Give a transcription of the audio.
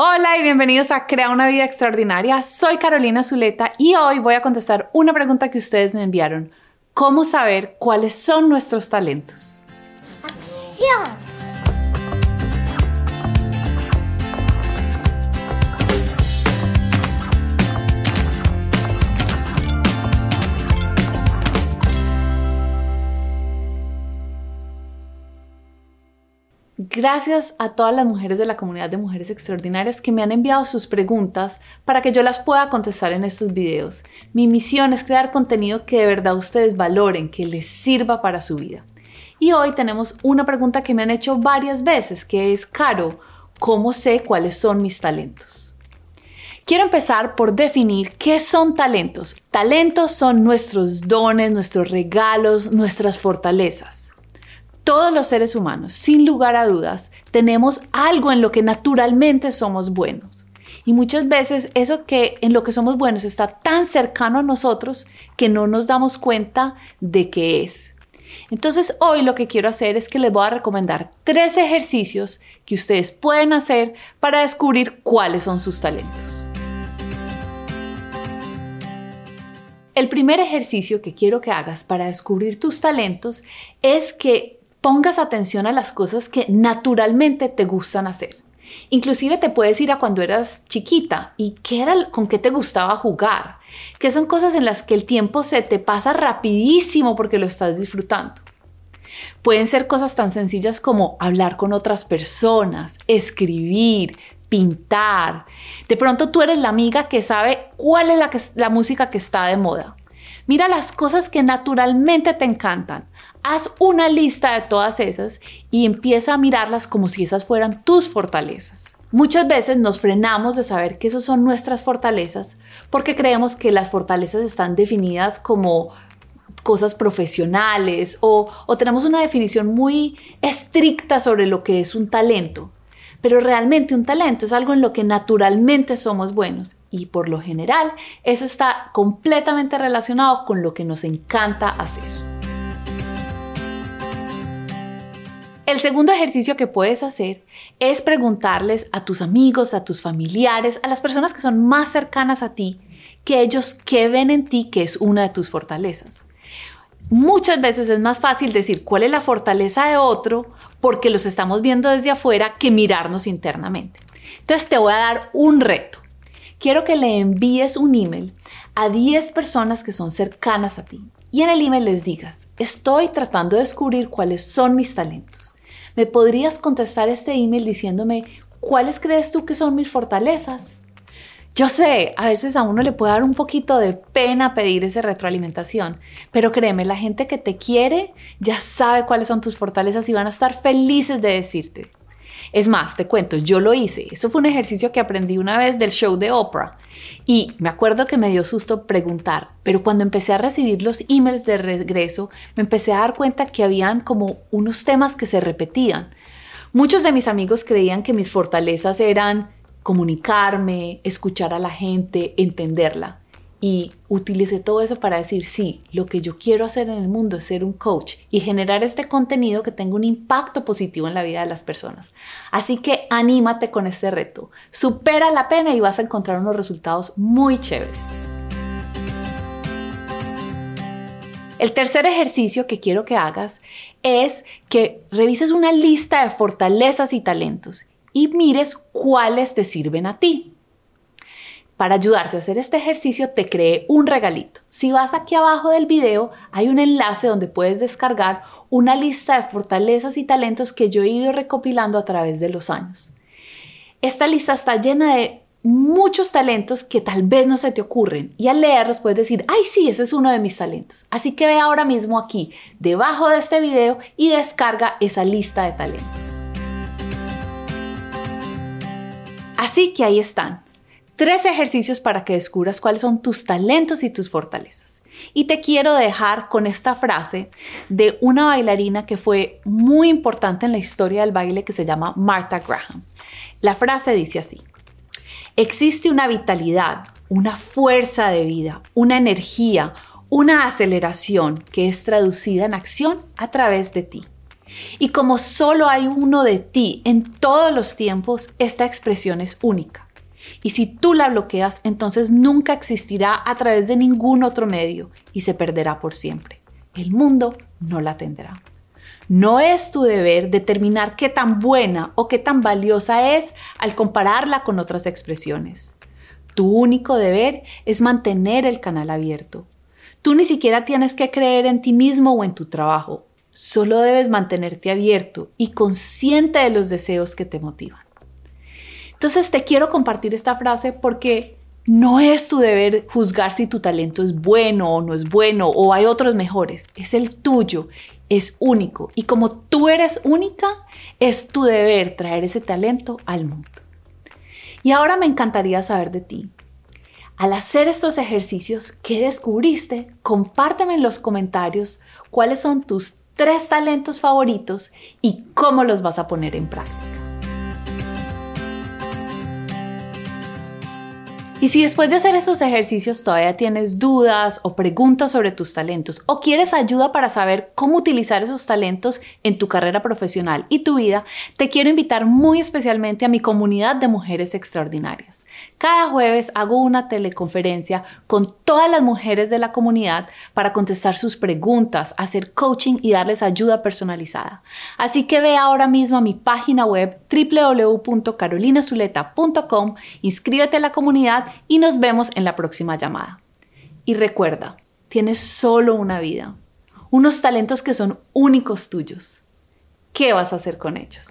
Hola y bienvenidos a Crea una vida extraordinaria. Soy Carolina Zuleta y hoy voy a contestar una pregunta que ustedes me enviaron. ¿Cómo saber cuáles son nuestros talentos? ¡Acción! Gracias a todas las mujeres de la comunidad de mujeres extraordinarias que me han enviado sus preguntas para que yo las pueda contestar en estos videos. Mi misión es crear contenido que de verdad ustedes valoren, que les sirva para su vida. Y hoy tenemos una pregunta que me han hecho varias veces, que es, Caro, ¿cómo sé cuáles son mis talentos? Quiero empezar por definir qué son talentos. Talentos son nuestros dones, nuestros regalos, nuestras fortalezas. Todos los seres humanos, sin lugar a dudas, tenemos algo en lo que naturalmente somos buenos. Y muchas veces eso que en lo que somos buenos está tan cercano a nosotros que no nos damos cuenta de qué es. Entonces hoy lo que quiero hacer es que les voy a recomendar tres ejercicios que ustedes pueden hacer para descubrir cuáles son sus talentos. El primer ejercicio que quiero que hagas para descubrir tus talentos es que pongas atención a las cosas que naturalmente te gustan hacer. Inclusive te puedes ir a cuando eras chiquita y qué era con qué te gustaba jugar, que son cosas en las que el tiempo se te pasa rapidísimo porque lo estás disfrutando. Pueden ser cosas tan sencillas como hablar con otras personas, escribir, pintar. De pronto tú eres la amiga que sabe cuál es la, la música que está de moda. Mira las cosas que naturalmente te encantan. Haz una lista de todas esas y empieza a mirarlas como si esas fueran tus fortalezas. Muchas veces nos frenamos de saber que esas son nuestras fortalezas porque creemos que las fortalezas están definidas como cosas profesionales o, o, tenemos una definición muy estricta sobre lo que es un talento. Pero realmente un talento es algo en lo que naturalmente somos buenos y por lo general eso está completamente relacionado con lo que nos encanta hacer. El segundo ejercicio que puedes hacer es preguntarles a tus amigos, a tus familiares, a las personas que son más cercanas a ti, que ellos qué ven en ti que es una de tus fortalezas. Muchas veces es más fácil decir cuál es la fortaleza de otro porque los estamos viendo desde afuera que mirarnos internamente. Entonces te voy a dar un reto. Quiero que le envíes un email a 10 personas que son cercanas a ti y en el email les digas, estoy tratando de descubrir cuáles son mis talentos. ¿Me podrías contestar este email diciéndome cuáles crees tú que son mis fortalezas? Yo sé, a veces a uno le puede dar un poquito de pena pedir esa retroalimentación, pero créeme, la gente que te quiere ya sabe cuáles son tus fortalezas y van a estar felices de decirte. Es más, te cuento, yo lo hice. Esto fue un ejercicio que aprendí una vez del show de Oprah. Y me acuerdo que me dio susto preguntar, pero cuando empecé a recibir los emails de regreso, me empecé a dar cuenta que habían como unos temas que se repetían. Muchos de mis amigos creían que mis fortalezas eran comunicarme, escuchar a la gente, entenderla y utilicé todo eso para decir, sí, lo que yo quiero hacer en el mundo es ser un coach y generar este contenido que tenga un impacto positivo en la vida de las personas. Así que anímate con este reto, supera la pena y vas a encontrar unos resultados muy chéveres. El tercer ejercicio que quiero que hagas es que revises una lista de fortalezas y talentos y mires cuáles te sirven a ti. Para ayudarte a hacer este ejercicio te creé un regalito. Si vas aquí abajo del video hay un enlace donde puedes descargar una lista de fortalezas y talentos que yo he ido recopilando a través de los años. Esta lista está llena de muchos talentos que tal vez no se te ocurren y al leerlos puedes decir, ay sí, ese es uno de mis talentos. Así que ve ahora mismo aquí, debajo de este video y descarga esa lista de talentos. Así que ahí están tres ejercicios para que descubras cuáles son tus talentos y tus fortalezas. Y te quiero dejar con esta frase de una bailarina que fue muy importante en la historia del baile que se llama Martha Graham. La frase dice así, existe una vitalidad, una fuerza de vida, una energía, una aceleración que es traducida en acción a través de ti. Y como solo hay uno de ti en todos los tiempos, esta expresión es única. Y si tú la bloqueas, entonces nunca existirá a través de ningún otro medio y se perderá por siempre. El mundo no la tendrá. No es tu deber determinar qué tan buena o qué tan valiosa es al compararla con otras expresiones. Tu único deber es mantener el canal abierto. Tú ni siquiera tienes que creer en ti mismo o en tu trabajo. Solo debes mantenerte abierto y consciente de los deseos que te motivan. Entonces te quiero compartir esta frase porque no es tu deber juzgar si tu talento es bueno o no es bueno o hay otros mejores. Es el tuyo, es único. Y como tú eres única, es tu deber traer ese talento al mundo. Y ahora me encantaría saber de ti. Al hacer estos ejercicios, ¿qué descubriste? Compárteme en los comentarios cuáles son tus tres talentos favoritos y cómo los vas a poner en práctica. Y si después de hacer esos ejercicios todavía tienes dudas o preguntas sobre tus talentos o quieres ayuda para saber cómo utilizar esos talentos en tu carrera profesional y tu vida, te quiero invitar muy especialmente a mi comunidad de mujeres extraordinarias. Cada jueves hago una teleconferencia con todas las mujeres de la comunidad para contestar sus preguntas, hacer coaching y darles ayuda personalizada. Así que ve ahora mismo a mi página web www.carolinazuleta.com, inscríbete a la comunidad y nos vemos en la próxima llamada. Y recuerda, tienes solo una vida, unos talentos que son únicos tuyos. ¿Qué vas a hacer con ellos?